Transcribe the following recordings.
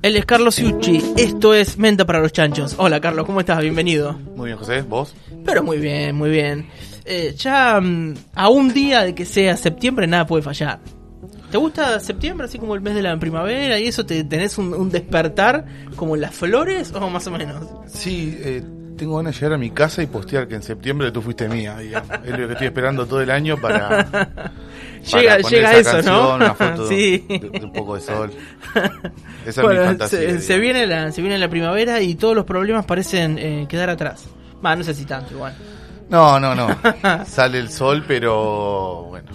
Él es Carlos Ciucci, esto es Menta para los Chanchos. Hola Carlos, ¿cómo estás? Bienvenido. Muy bien, José, ¿vos? Pero muy bien, muy bien. Eh, ya mm, a un día de que sea septiembre nada puede fallar. ¿Te gusta septiembre, así como el mes de la primavera y eso? ¿Te tenés un, un despertar como las flores o más o menos? Sí, eh, tengo ganas de llegar a mi casa y postear que en septiembre tú fuiste mía, digamos. Es lo que estoy esperando todo el año para... para Llega- poner llega esa eso, canción, ¿no? Una foto Sí. de, de un poco de sol. Esa Bueno, es mi fantasía. se, viene la, se viene la primavera y todos los problemas parecen eh, quedar atrás. Va, no sé si tanto igual. No, no, no. Sale el sol, pero bueno.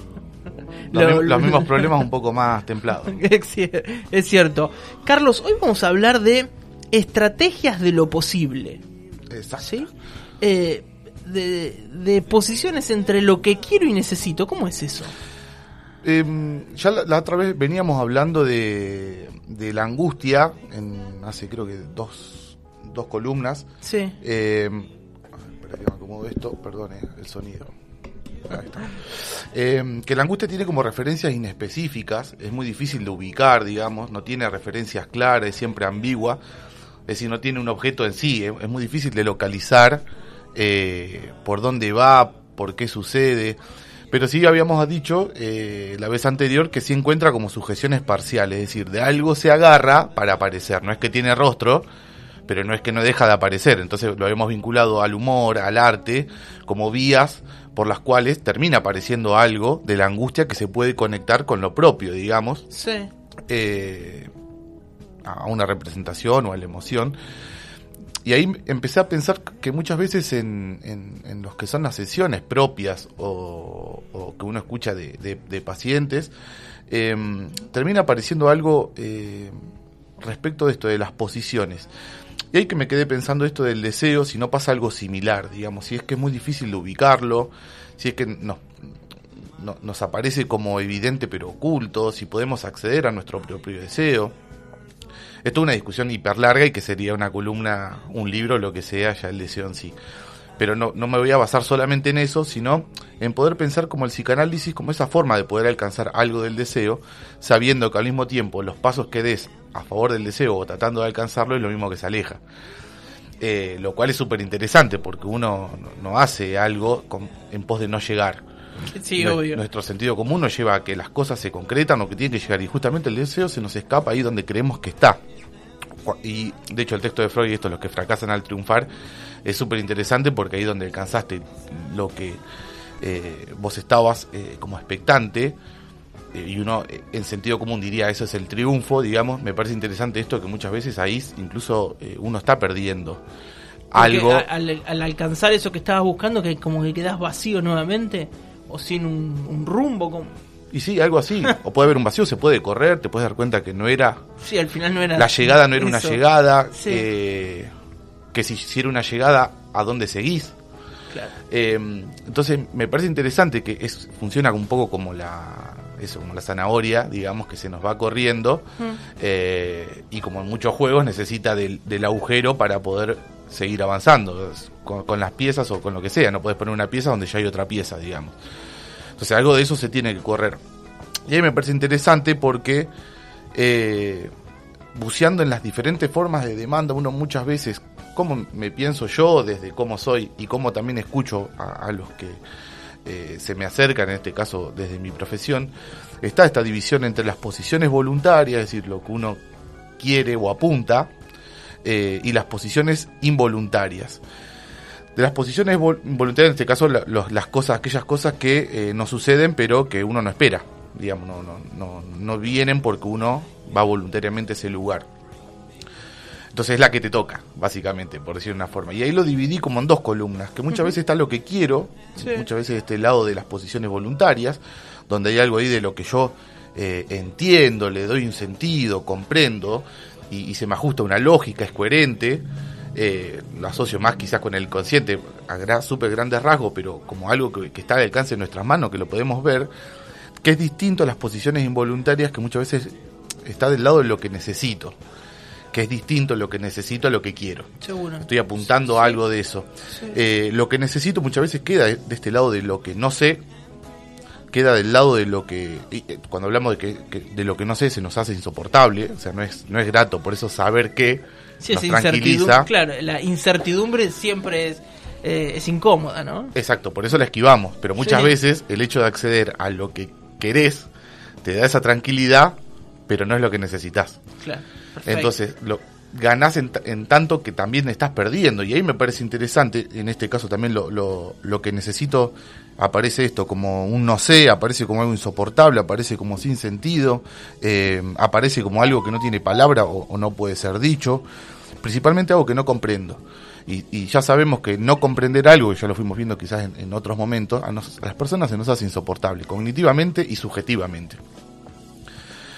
Los, Lo- mi- los mismos problemas un poco más templados. es cier- es cierto. Carlos, hoy vamos a hablar de estrategias de lo posible. Exacto. ¿Sí? Eh, de, de posiciones entre lo que quiero y necesito. ¿Cómo es eso? Eh, ya la, la otra vez veníamos hablando de, de la angustia, en hace creo que dos, dos columnas. Sí. Eh, espera que me acomodo esto, perdone el sonido. Eh, que la angustia tiene como referencias inespecíficas, es muy difícil de ubicar, digamos, no tiene referencias claras, es siempre ambigua, es decir, no tiene un objeto en sí, es, es muy difícil de localizar eh, por dónde va, por qué sucede. Pero sí habíamos dicho eh, la vez anterior que sí encuentra como sujeciones parciales, es decir, de algo se agarra para aparecer, no es que tiene rostro, pero no es que no deja de aparecer. Entonces lo habíamos vinculado al humor, al arte, como vías por las cuales termina apareciendo algo de la angustia que se puede conectar con lo propio, digamos, Sí. eh, a una representación o a la emoción. Y ahí empecé a pensar que muchas veces en, en, en los que son las sesiones propias o, o que uno escucha de, de- de pacientes, eh, termina apareciendo algo eh, respecto de esto de las posiciones. Y ahí que me quedé pensando esto del deseo, si no pasa algo similar, digamos, si es que es muy difícil de ubicarlo, si es que nos, no- nos aparece como evidente pero oculto, si podemos acceder a nuestro propio deseo. Esto es una discusión hiper larga y que sería una columna, un libro, lo que sea, ya el deseo en sí. Pero no, no me voy a basar solamente en eso, sino en poder pensar como el psicanálisis, como esa forma de poder alcanzar algo del deseo, sabiendo que al mismo tiempo los pasos que des a favor del deseo o tratando de alcanzarlo es lo mismo que se aleja. Eh, lo cual es súper interesante porque uno no, hace algo con- en pos de no llegar. Sí, obvio. Nuestro sentido común nos lleva a que las cosas se concretan o que tienen que llegar y justamente el deseo se nos escapa ahí donde creemos que está. Y de hecho el texto de Freud, esto, los que fracasan al triunfar, es súper interesante porque ahí donde alcanzaste lo que eh, vos estabas eh, como expectante, eh, y uno eh, en sentido común diría eso es el triunfo, digamos, me parece interesante esto que muchas veces ahí incluso eh, uno está perdiendo Porque algo. al alcanzar eso que estabas buscando, que como que quedas vacío nuevamente o sin un, un rumbo. Como... Y sí, algo así. O puede haber un vacío, se puede correr, te puedes dar cuenta que no era Sí, al final no era. la llegada no era una llegada, Sí. eh, que si, si era una llegada, ¿a dónde seguís? Claro. Eh, entonces me parece interesante que es, funciona un poco como la, eso, como la zanahoria, digamos, que se nos va corriendo eh, y como en muchos juegos necesita del, del agujero para poder seguir avanzando con, con las piezas o con lo que sea. No puedes poner una pieza donde ya hay otra pieza, digamos. Entonces algo de eso se tiene que correr. Y ahí me parece interesante porque eh, buceando en las diferentes formas de demanda, uno muchas veces, cómo me pienso yo desde cómo soy y cómo también escucho a, a los que eh, se me acercan, en este caso desde mi profesión, está esta división entre las posiciones voluntarias, es decir, lo que uno quiere o apunta, eh, y las posiciones involuntarias. De las posiciones vol- involuntarias, en este caso, la- los- las cosas, aquellas cosas que eh, no suceden, pero que uno no espera, digamos, no, no, no, no vienen porque uno va voluntariamente a ese lugar. Entonces es la que te toca, básicamente, por decir de una forma. Y ahí lo dividí como en dos columnas, que muchas veces está lo que quiero, Sí. muchas veces este lado de las posiciones voluntarias, donde hay algo ahí de lo que yo eh, entiendo, le doy un sentido, comprendo, y, y se me ajusta una lógica, es coherente. Eh, lo asocio más quizás con el consciente a gra- súper grandes rasgos, pero como algo que, que está al alcance de nuestras manos, que lo podemos ver, que es distinto a las posiciones involuntarias que muchas veces está del lado de lo que necesito, que es distinto lo que necesito a lo que quiero. Seguro. Estoy apuntando a algo de eso. Eh, lo que necesito muchas veces queda de este lado de lo que no sé, queda del lado de lo que eh, cuando hablamos de que, de lo que no sé se nos hace insoportable, o sea, no es no es grato, por eso saber que Sí, nos tranquiliza. Claro, la incertidumbre siempre es, eh, es incómoda, ¿no? Exacto, por eso la esquivamos, pero muchas Sí. veces el hecho de acceder a lo que querés te da esa tranquilidad, pero no es lo que necesitas. Claro. perfecto. Entonces, lo ganás en, en tanto que también estás perdiendo. Y ahí me parece interesante, en este caso también lo, lo, lo que necesito, aparece esto como un no sé, aparece como algo insoportable, aparece como sin sentido, eh, aparece como algo que no tiene palabra o, no puede ser dicho, principalmente algo que no comprendo. Y, ya sabemos que no comprender algo, y ya lo fuimos viendo quizás en, otros momentos, a las personas se nos hace insoportable, cognitivamente y subjetivamente.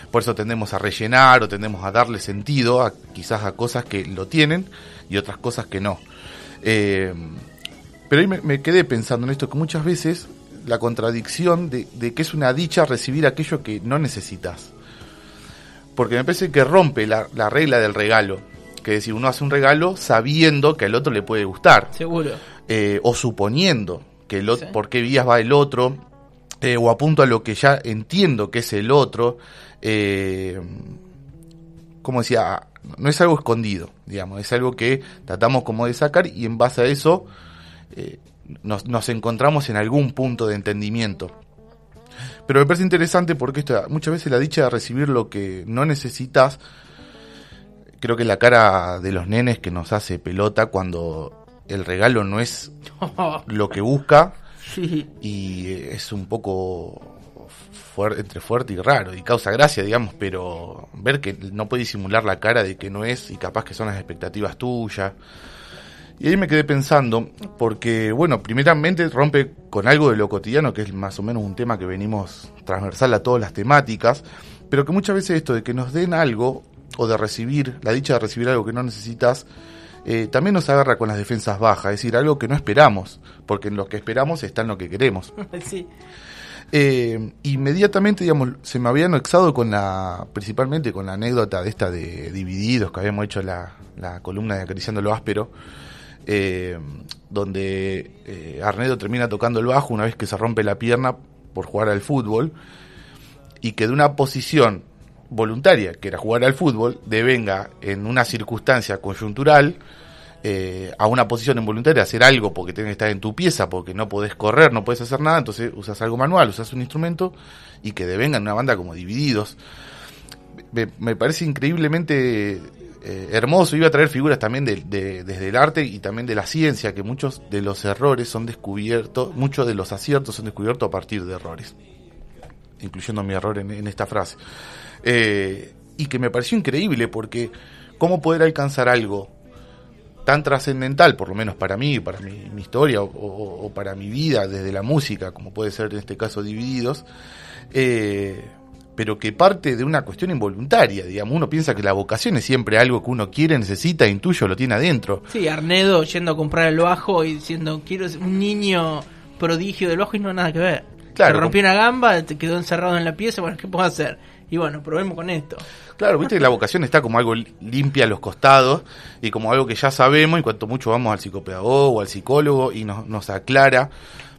Por eso tendemos a rellenar o tendemos a darle sentido a quizás a cosas que lo tienen y otras cosas que no. Eh, pero ahí me, me quedé pensando en esto, que muchas veces la contradicción de, de que es una dicha recibir aquello que no necesitas. Porque me parece que rompe la, la regla del regalo. Que es decir, uno hace un regalo sabiendo que al otro le puede gustar Seguro. eh, o suponiendo que el otro, Sí. por qué vías va el otro, eh, o apunto a lo que ya entiendo que es el otro, eh, como decía, no es algo escondido, digamos, es algo que tratamos como de sacar y en base a eso eh, nos, nos encontramos en algún punto de entendimiento. Pero me parece interesante porque esto, muchas veces la dicha de recibir lo que no necesitas, creo que es la cara de los nenes que nos hace pelota cuando el regalo no es lo que busca sí. y es un poco fuer- entre fuerte y raro y causa gracia, digamos, pero ver que no puede disimular la cara de que no es y capaz que son las expectativas tuyas. Y ahí me quedé pensando, porque, bueno, primeramente rompe con algo de lo cotidiano, que es más o menos un tema que venimos transversal a todas las temáticas, pero que muchas veces esto de que nos den algo, o de recibir, la dicha de recibir algo que no necesitas, eh, también nos agarra con las defensas bajas, es decir, algo que no esperamos, porque en lo que esperamos está en lo que queremos. sí. Eh, inmediatamente, digamos, se me había anexado con la, principalmente con la anécdota de esta de Divididos, que habíamos hecho la, la columna de Acariciando lo Áspero, eh, donde eh, Arnedo termina tocando el bajo una vez que se rompe la pierna por jugar al fútbol, y que de una posición voluntaria, que era jugar al fútbol, devenga en una circunstancia coyuntural, eh, a una posición involuntaria, hacer algo porque tienes que estar en tu pieza, porque no podés correr, no podés hacer nada, entonces usas algo manual, usas un instrumento y que devenga en una banda como divididos. Me, me parece increíblemente eh, hermoso, iba a traer figuras también de- de- desde el arte y también de la ciencia, que muchos de los errores son descubiertos, muchos de los aciertos son descubiertos a partir de errores, incluyendo mi error en, esta frase. Eh, y que me pareció increíble porque cómo poder alcanzar algo tan trascendental, por lo menos para mí, para mi, historia o para mi vida desde la música, como puede ser en este caso Divididos, eh, pero que parte de una cuestión involuntaria, digamos, uno piensa que la vocación es siempre algo que uno quiere, necesita, intuye o lo tiene adentro. Sí, Arnedo yendo a comprar el bajo y diciendo, quiero ser un niño prodigio del bajo y no nada que ver. Claro, Se rompió una gamba, te quedó encerrado en la pieza, bueno, ¿qué puedo hacer? Y bueno, probemos con esto. Claro, viste que la vocación está como algo li- limpia a los costados y como algo que ya sabemos y cuanto mucho vamos al psicopedagogo o al psicólogo y nos, nos aclara,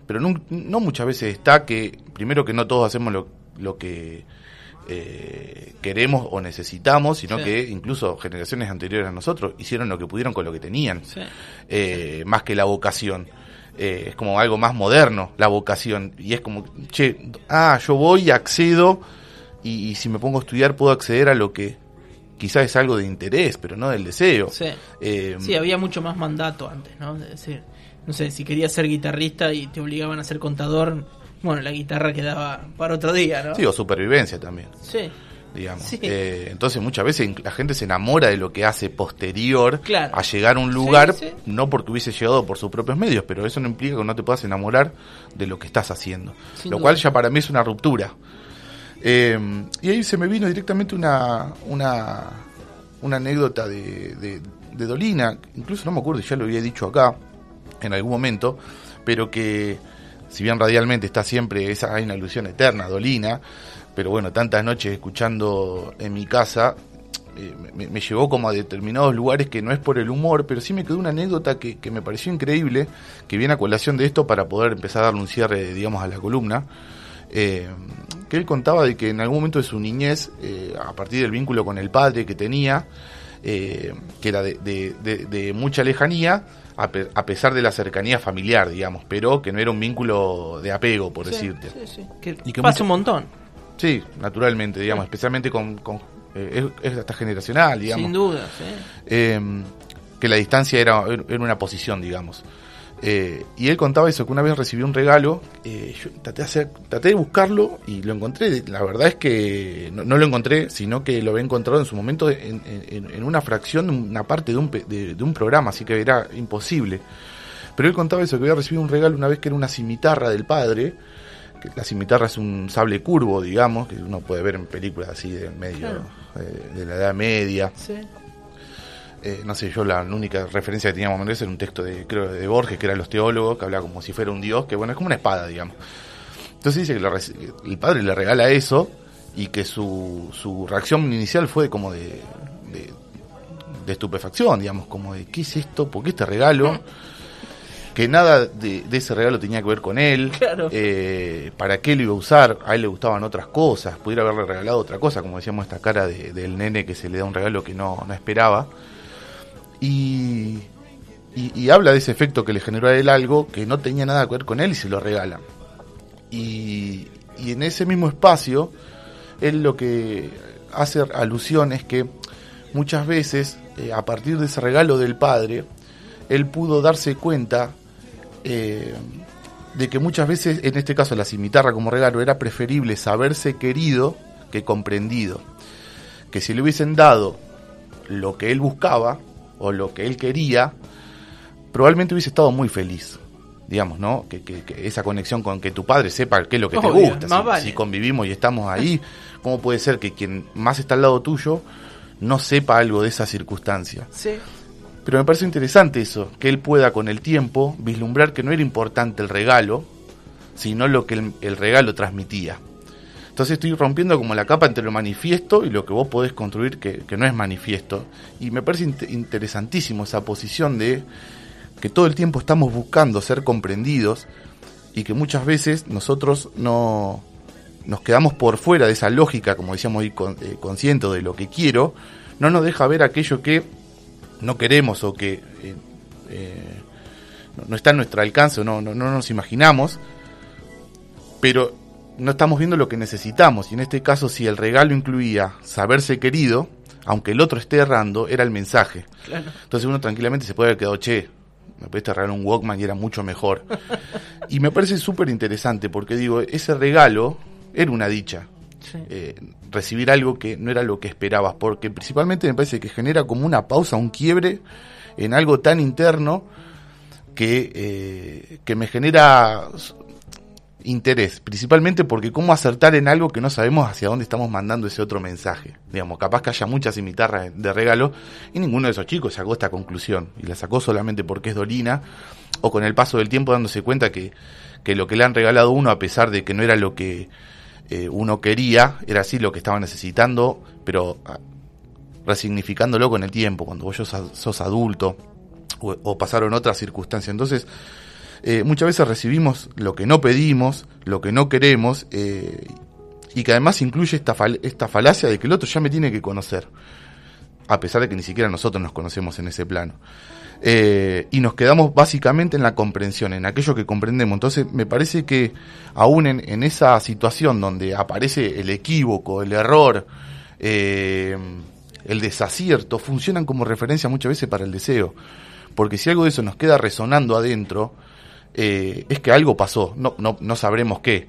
pero no, no muchas veces está que, primero que no todos hacemos lo, lo que eh, queremos o necesitamos, sino Sí. que incluso generaciones anteriores a nosotros hicieron lo que pudieron con lo que tenían, Sí. eh, más que la vocación. Eh, es como algo más moderno, la vocación. Y es como, che, ah, yo voy, accedo, y, y si me pongo a estudiar puedo acceder a lo que quizás es algo de interés, pero no del deseo. Sí. Eh, Sí, había mucho más mandato antes, ¿no? Es decir, no sé, si querías ser guitarrista y te obligaban a ser contador, bueno, la guitarra quedaba para otro día, ¿no? sí, o supervivencia también, Sí, digamos. Sí. Eh, entonces muchas veces la gente se enamora de lo que hace posterior Claro. a llegar a un lugar, Sí, sí. no porque hubiese llegado por sus propios medios, pero eso no implica que no te puedas enamorar de lo que estás haciendo. Sin lo duda. cual ya para mí es una ruptura. Eh, y ahí se me vino directamente una, una, una anécdota de, de, de Dolina, incluso no me acuerdo si ya lo había dicho acá en algún momento, pero que si bien radialmente está siempre esa hay una ilusión eterna, Dolina, pero bueno, tantas noches escuchando en mi casa, eh, me, llevó como a determinados lugares que no es por el humor, pero sí me quedó una anécdota que, que, me pareció increíble, que viene a colación de esto para poder empezar a darle un cierre, digamos, a la columna. Eh, que él contaba de que en algún momento de su niñez, eh, a partir del vínculo con el padre que tenía, eh, que era de, de, de, de, mucha lejanía, a, pe a, pesar de la cercanía familiar, digamos, pero que no era un vínculo de apego, por Sí, decirte. sí, sí. Que, Y que pasa mucho- un montón, Sí, naturalmente, digamos, especialmente con... con eh, es, es hasta generacional, digamos. sin duda. sí. eh, que la distancia era, era una posición, digamos. Eh, y él contaba eso, que una vez recibió un regalo, eh, yo traté de, hacer- traté de buscarlo y lo encontré. La verdad es que no, no lo encontré, sino que lo había encontrado en su momento en, en- en una fracción, una parte de un, de, de un programa, así que era imposible. Pero él contaba eso, que había recibido un regalo una vez que era una cimitarra del padre, que la cimitarra es un sable curvo, digamos, que uno puede ver en películas así del medio, Claro. eh, de la Edad Media. Sí. Eh, no sé, yo la única referencia que teníamos menos era un texto de, creo, de Borges, que eran los teólogos, que hablaba como si fuera un dios, que bueno, es como una espada, digamos. Entonces dice que lo el padre le regala eso y que su, su reacción inicial fue como de, de, de estupefacción, digamos, como de, ¿qué es esto? ¿Por qué este regalo? Que nada de, de ese regalo tenía que ver con él. Claro. Eh, ¿Para qué lo iba a usar? A él le gustaban otras cosas. Pudiera haberle regalado otra cosa, como decíamos, esta cara de- del nene que se le da un regalo que no, no esperaba. Y, y, habla de ese efecto que le generó a él algo que no tenía nada que ver con él y se lo regala. Y, y en ese mismo espacio, él lo que hace alusión es que muchas veces, eh, a partir de ese regalo del padre, él pudo darse cuenta eh, de que muchas veces, en este caso la cimitarra como regalo, era preferible saberse querido que comprendido. Que si le hubiesen dado lo que él buscaba o lo que él quería, probablemente hubiese estado muy feliz. Digamos, ¿no? Que, que- que esa conexión con que tu padre sepa qué es lo que te gusta. más Si, vale. si convivimos y estamos ahí, ¿cómo puede ser que quien más está al lado tuyo no sepa algo de esa circunstancia? Sí. Pero me parece interesante eso, que él pueda con el tiempo vislumbrar que no era importante el regalo, sino lo que el, el regalo transmitía. Entonces estoy rompiendo como la capa entre lo manifiesto y lo que vos podés construir que, que no es manifiesto. Y me parece int- interesantísimo esa posición de que todo el tiempo estamos buscando ser comprendidos y que muchas veces nosotros no nos quedamos por fuera de esa lógica, como decíamos con, eh, consciente de lo que quiero, no nos deja ver aquello que no queremos o que eh, eh, no, está en nuestro alcance no, no, no nos imaginamos, pero no estamos viendo lo que necesitamos. Y en este caso, si el regalo incluía saberse querido, aunque el otro esté errando, era el mensaje. Claro. Entonces uno tranquilamente se puede haber quedado, che, me pudiste regalar un Walkman y era mucho mejor. y me parece súper interesante porque digo, ese regalo era una dicha. Sí. Eh, recibir algo que no era lo que esperabas, porque principalmente me parece que genera como una pausa, un quiebre en algo tan interno que, eh, que me genera interés, principalmente porque cómo acertar en algo que no sabemos hacia dónde estamos mandando ese otro mensaje. Digamos, capaz que haya muchas cimitarras de regalo y ninguno de esos chicos sacó esta conclusión y la sacó solamente porque es Dolina o con el paso del tiempo dándose cuenta que, que lo que le han regalado uno, a pesar de que no era lo que eh, uno quería, era así lo que estaba necesitando, pero ah, resignificándolo con el tiempo, cuando vos sos adulto o, o pasaron otras circunstancias. Entonces, eh, muchas veces recibimos lo que no pedimos, lo que no queremos, eh, y que además incluye esta, esta falacia de que el otro ya me tiene que conocer, a pesar de que ni siquiera nosotros nos conocemos en ese plano. Eh, y nos quedamos básicamente en la comprensión, en aquello que comprendemos. Entonces, me parece que aún en, en esa situación donde aparece el equívoco, el error, el desacierto, funcionan como referencia muchas veces para el deseo. Porque si algo de eso nos queda resonando adentro, eh, es que algo pasó, no, sabremos qué,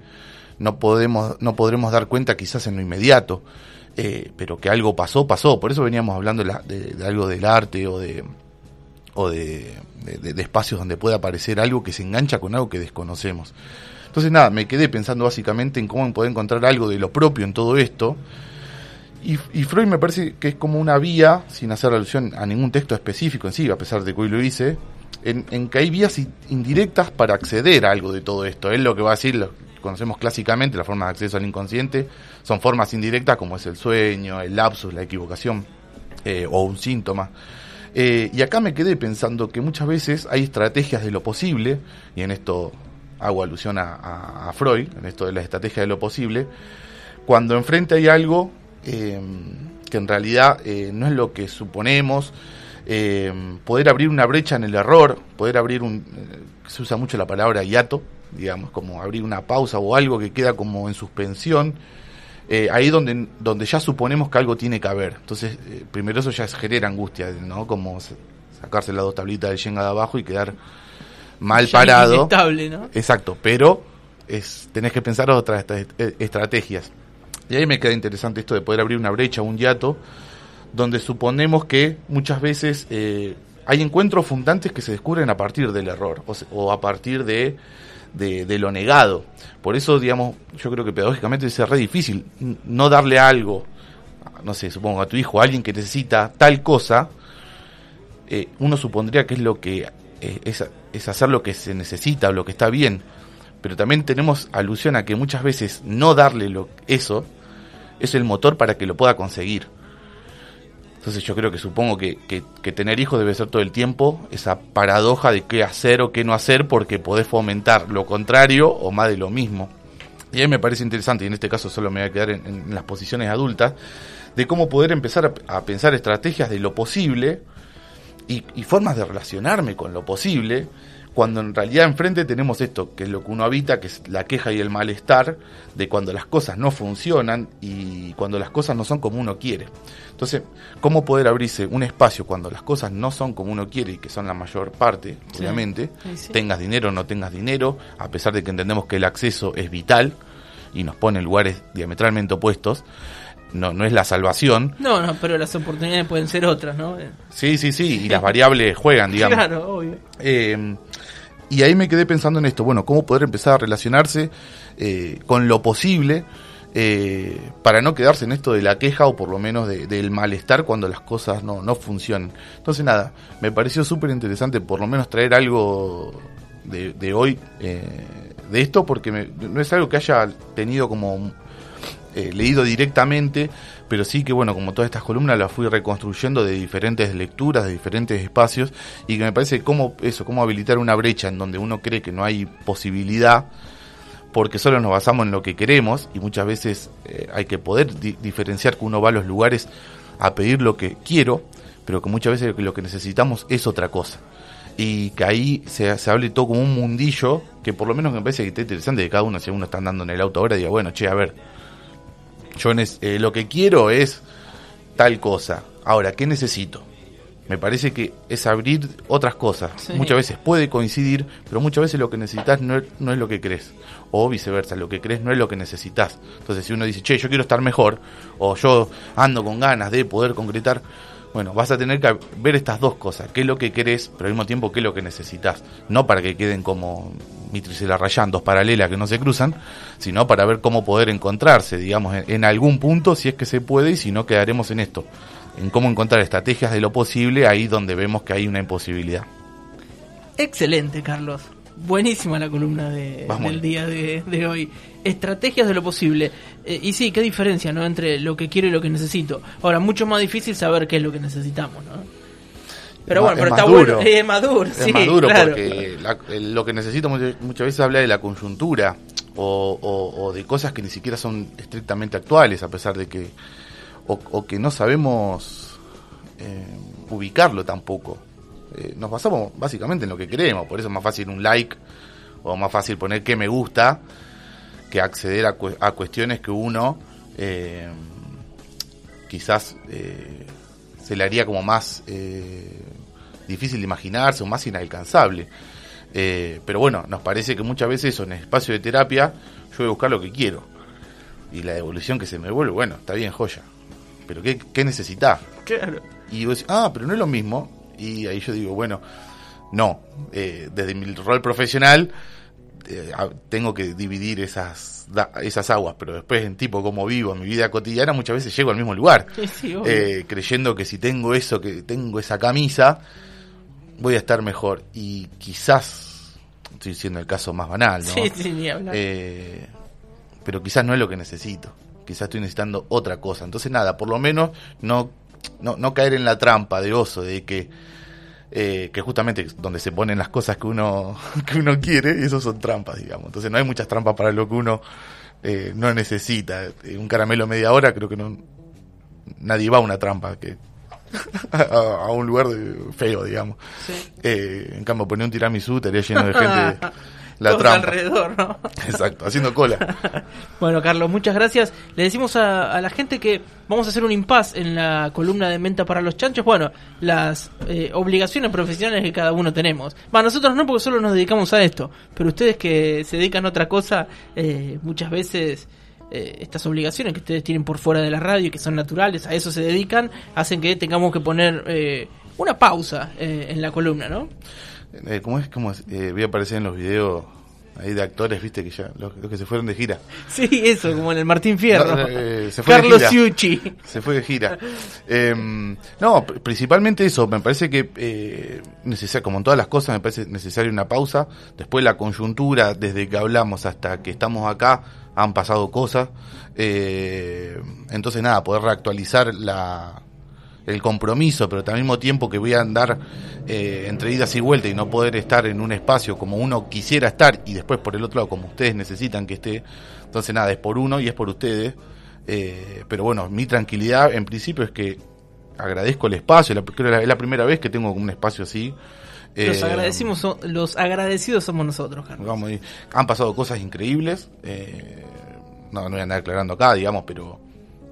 no podemos, no podremos dar cuenta quizás en lo inmediato, eh, pero que algo pasó, pasó, por eso veníamos hablando de, algo del arte o de o de espacios donde pueda aparecer algo que se engancha con algo que desconocemos. Entonces nada, me quedé pensando básicamente en cómo poder encontrar algo de lo propio en todo esto. Y, y Freud me parece que es como una vía, sin hacer alusión a ningún texto específico en sí, a pesar de que hoy lo hice, en, que hay vías indirectas para acceder a algo de todo esto. Él lo que va a decir, conocemos clásicamente, la forma de acceso al inconsciente, son formas indirectas como es el sueño, el lapsus, la equivocación eh, o un síntoma. Eh, y acá me quedé pensando que muchas veces hay estrategias de lo posible, y en esto hago alusión a, Freud, en esto de la estrategia de lo posible, cuando enfrente hay algo eh, que en realidad no es lo que suponemos, poder abrir una brecha en el error, poder abrir un... se usa mucho la palabra hiato, digamos, como abrir una pausa o algo que queda como en suspensión, eh, ahí donde, donde ya suponemos que algo tiene que haber. Entonces, eh, primero eso ya genera angustia, ¿no? Como sacarse las dos tablitas de Shenga de abajo y quedar mal parado. ¿no? Exacto, pero es, tenés que pensar otras eh, estrategias. Y ahí me queda interesante esto de poder abrir una brecha, un hiato, donde suponemos que muchas veces hay encuentros fundantes que se descubren a partir del error o a partir de de, lo negado. Por eso, digamos, yo creo que pedagógicamente es re difícil no darle algo, no sé, supongo a tu hijo, a alguien que necesita tal cosa, eh, uno supondría que es lo que eh, es, es, hacer lo que se necesita lo que está bien. Pero también tenemos alusión a que muchas veces no darle lo, eso es el motor para que lo pueda conseguir. Entonces yo creo que supongo que, tener hijos debe ser todo el tiempo esa paradoja de qué hacer o qué no hacer porque podés fomentar lo contrario o más de lo mismo. Y ahí me parece interesante, y en este caso solo me voy a quedar en, las posiciones adultas, de cómo poder empezar a, pensar estrategias de lo posible y, y, formas de relacionarme con lo posible cuando en realidad enfrente tenemos esto, que es lo que uno habita, que es la queja y el malestar de cuando las cosas no funcionan y cuando las cosas no son como uno quiere. Entonces, ¿cómo poder abrirse un espacio cuando las cosas no son como uno quiere y que son la mayor parte, obviamente, tengas dinero o no tengas dinero, a pesar de que entendemos que el acceso es vital y nos pone en lugares diametralmente opuestos? no, no es la salvación. No, no, pero las oportunidades pueden ser otras, ¿no? Sí, sí, sí, y las variables juegan, digamos. Claro, obvio. Eh, y ahí me quedé pensando en esto, bueno, cómo poder empezar a relacionarse eh, con lo posible eh, para no quedarse en esto de la queja o por lo menos del malestar cuando las cosas no, no funcionan. Entonces nada, me pareció súper interesante por lo menos traer algo de, de hoy eh, de esto porque no es algo que haya tenido como leído directamente, pero sí que bueno, como todas estas columnas las fui reconstruyendo de diferentes lecturas, de diferentes espacios, y que me parece cómo eso, cómo habilitar una brecha en donde uno cree que no hay posibilidad, porque solo nos basamos en lo que queremos, y muchas veces eh, hay que poder diferenciar que uno va a los lugares a pedir lo que quiero, pero que muchas veces lo que necesitamos es otra cosa. Y que ahí se, se hable todo como un mundillo que por lo menos me parece que está interesante de cada uno, si uno está andando en el auto ahora, diga, bueno, che, a ver, yo eh, lo que quiero es tal cosa. Ahora, ¿qué necesito? Me parece que es abrir otras cosas. Muchas veces puede coincidir, pero muchas veces lo que necesitas no no es lo que crees. O viceversa, lo que crees no es lo que necesitas. Entonces, si uno dice, che, yo quiero estar mejor, o yo ando con ganas de poder concretar, bueno, vas a tener que ver estas dos cosas, qué es lo que querés, pero al mismo tiempo qué es lo que necesitas. No para que queden como Mitri Rayán, dos paralelas que no se cruzan, sino para ver cómo poder encontrarse, digamos, en, algún punto, si es que se puede, y si no, quedaremos en esto, en cómo encontrar estrategias de lo posible ahí donde vemos que hay una imposibilidad. Excelente, Carlos. Buenísima la columna de, del día de, hoy. Estrategias de lo posible. Eh, y sí, qué diferencia, ¿no? Entre lo que quiero y lo que necesito. Ahora, mucho más difícil saber qué es lo que necesitamos, ¿no? Pero bueno, pero está bueno. Es maduro, es maduro porque lo que necesito muchas, veces habla de la coyuntura o, de cosas que ni siquiera son estrictamente actuales, a pesar de que. o, que no sabemos eh, ubicarlo tampoco. Eh, nos basamos básicamente en lo que queremos, por eso es más fácil un like o más fácil poner que me gusta que acceder a, a cuestiones que uno eh, quizás eh, se le haría como más difícil de imaginarse o más inalcanzable. pero bueno, nos parece que muchas veces eso, en el espacio de terapia, yo voy a buscar lo que quiero. Y la devolución que se me devuelve, bueno, está bien, joya. Pero ¿qué, qué necesitas? Claro. Y vos decís, ah, pero no es lo mismo y ahí yo digo, bueno, no, eh, desde mi rol profesional eh, tengo que dividir esas, esas aguas, pero después en tipo como vivo, en mi vida cotidiana, muchas veces llego al mismo lugar, eh, creyendo que si tengo eso, que tengo esa camisa, voy a estar mejor. Y quizás estoy diciendo el caso más banal, ¿no? Sí, sí, ni hablar. Eh, pero quizás no es lo que necesito. Quizás estoy necesitando otra cosa. Entonces, nada, por lo menos no, no, no caer en la trampa de oso, de que, eh, que justamente donde se ponen las cosas que uno, que uno quiere, y eso son trampas, digamos. Entonces, no hay muchas trampas para lo que uno eh, no necesita. Eh, Un caramelo media hora, creo que no nadie va a una trampa que a, a un lugar de- feo, digamos. Sí. Eh, en cambio, poner un tiramisú estaría lleno de gente. La trampa. alrededor, ¿no? Exacto, haciendo cola. Bueno, Carlos, muchas gracias. Le decimos a, a la gente que vamos a hacer un impasse en la columna de Menta para los Chanchos. Bueno, las eh, obligaciones profesionales que cada uno tenemos. Va, nosotros no, porque solo nos dedicamos a esto. Pero ustedes que se dedican a otra cosa, eh, muchas veces eh, estas obligaciones que ustedes tienen por fuera de la radio y que son naturales, a eso se dedican, hacen que tengamos que poner eh, una pausa eh, en la columna, ¿no? Eh, ¿Cómo es? ¿Cómo es? Eh, voy a aparecer en los videos ahí de actores, viste, que ya, los, los que se fueron de gira. Sí, eso, como en el Martín Fierro. No, eh, se fue de Carlos gira. Ciucci. Se fue de gira. Eh, no, pr- principalmente eso. Me parece que, eh, como en todas las cosas, me parece necesaria una pausa. Después la coyuntura, desde que hablamos hasta que estamos acá, han pasado cosas. Eh, entonces, nada, poder reactualizar la, el compromiso, pero al mismo tiempo que voy a andar eh, entre idas y vueltas y no poder estar en un espacio como uno quisiera estar y después por el otro lado como ustedes necesitan que esté. Entonces nada, es por uno y es por ustedes. Eh, pero bueno, mi tranquilidad en principio es que agradezco el espacio, la, creo que la- es la primera vez que tengo un espacio así. Los Eh, agradecimos, los agradecidos somos nosotros, Carlos. Vamos, han pasado cosas increíbles. eh, no, no voy a andar aclarando acá, digamos, pero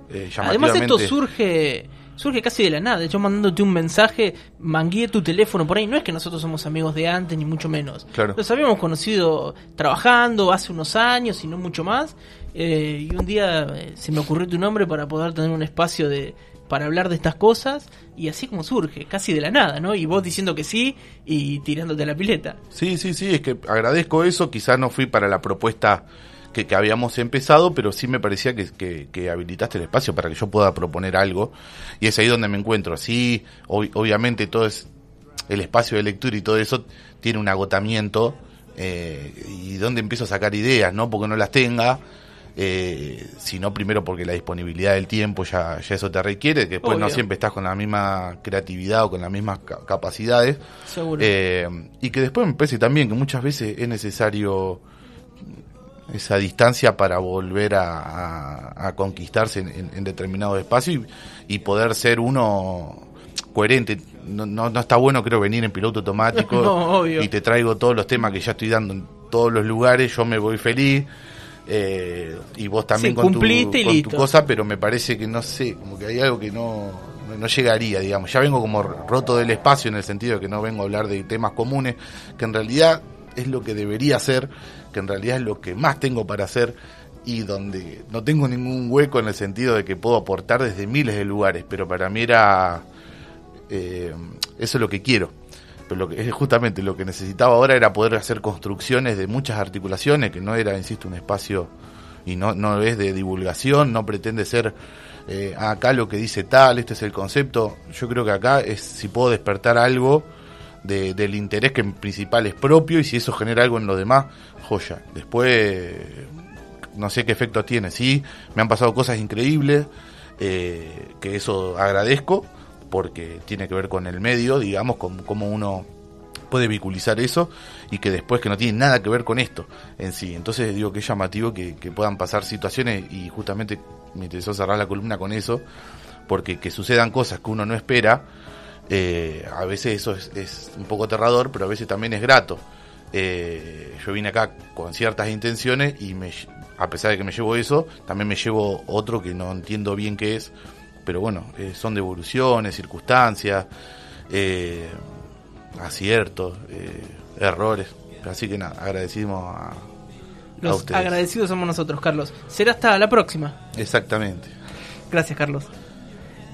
eh, Además esto surge surge casi de la nada. Yo mandándote un mensaje, mangué tu teléfono por ahí. No es que nosotros somos amigos de antes, ni mucho menos. Claro. Los habíamos conocido trabajando hace unos años y no mucho más. eh, y un día eh, se me ocurrió tu nombre para poder tener un espacio de para hablar de estas cosas y así como surge, casi de la nada, ¿no? Y vos diciendo que sí y tirándote a la pileta. Sí, sí, sí, es que agradezco eso. Quizás no fui para la propuesta que, que habíamos empezado, pero sí me parecía que, que- que habilitaste el espacio para que yo pueda proponer algo. Y es ahí donde me encuentro. Sí, ob- obviamente todo es el espacio de lectura y todo eso tiene un agotamiento. eh, y donde empiezo a sacar ideas, no porque no las tenga, eh, sino primero porque la disponibilidad del tiempo ya, ya eso te requiere, que después no siempre estás con la misma creatividad o con las mismas ca- capacidades. Seguro. Eh, y que después me parece también que muchas veces es necesario esa distancia para volver a, a- a conquistarse en, en- en determinado espacio y, y poder ser uno coherente. No, no, no está bueno, creo, venir en piloto automático No, y te traigo todos los temas que ya estoy dando en todos los lugares, yo me voy feliz. eh, y vos también Sí, con, tu, con tu cosa, pero me parece que no sé, como que hay algo que no, no- llegaría, digamos. Ya vengo como roto del espacio en el sentido de que no vengo a hablar de temas comunes, que en realidad es lo que debería hacer, que en realidad es lo que más tengo para hacer y donde no tengo ningún hueco en el sentido de que puedo aportar desde miles de lugares, pero para mí era eh, eso es lo que quiero. Pero lo que, es justamente lo que necesitaba ahora era poder hacer construcciones de muchas articulaciones, que no era, insisto, un espacio y no, no es de divulgación, no pretende ser eh, acá lo que dice tal, este es el concepto. Yo creo que acá es si puedo despertar algo de- del interés que en principal es propio y si eso genera algo en los demás, joya. Después no sé qué efecto tiene. Sí, me han pasado cosas increíbles, eh, que eso agradezco, porque tiene que ver con el medio, digamos, con cómo uno puede vehiculizar eso y que después que no tiene nada que ver con esto en sí. Entonces digo que es llamativo que, que puedan pasar situaciones y justamente me interesó cerrar la columna con eso, porque que sucedan cosas que uno no espera, eh, a veces eso es, es un poco aterrador, pero a veces también es grato. Eh, yo vine acá con ciertas intenciones y me, a pesar de que me llevo eso, también me llevo otro que no entiendo bien qué es, pero bueno, eh, son devoluciones, circunstancias, aciertos, errores. Así que nada, agradecimos a, Los agradecidos somos nosotros, Carlos. Será hasta la próxima. Exactamente. Gracias, Carlos.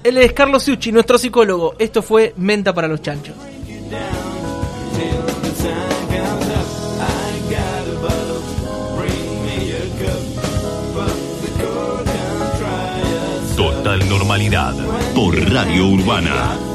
Él es Carlos Ciucci, nuestro psicólogo. Esto fue Menta para los Chanchos. Total normalidad por Radio Urbana.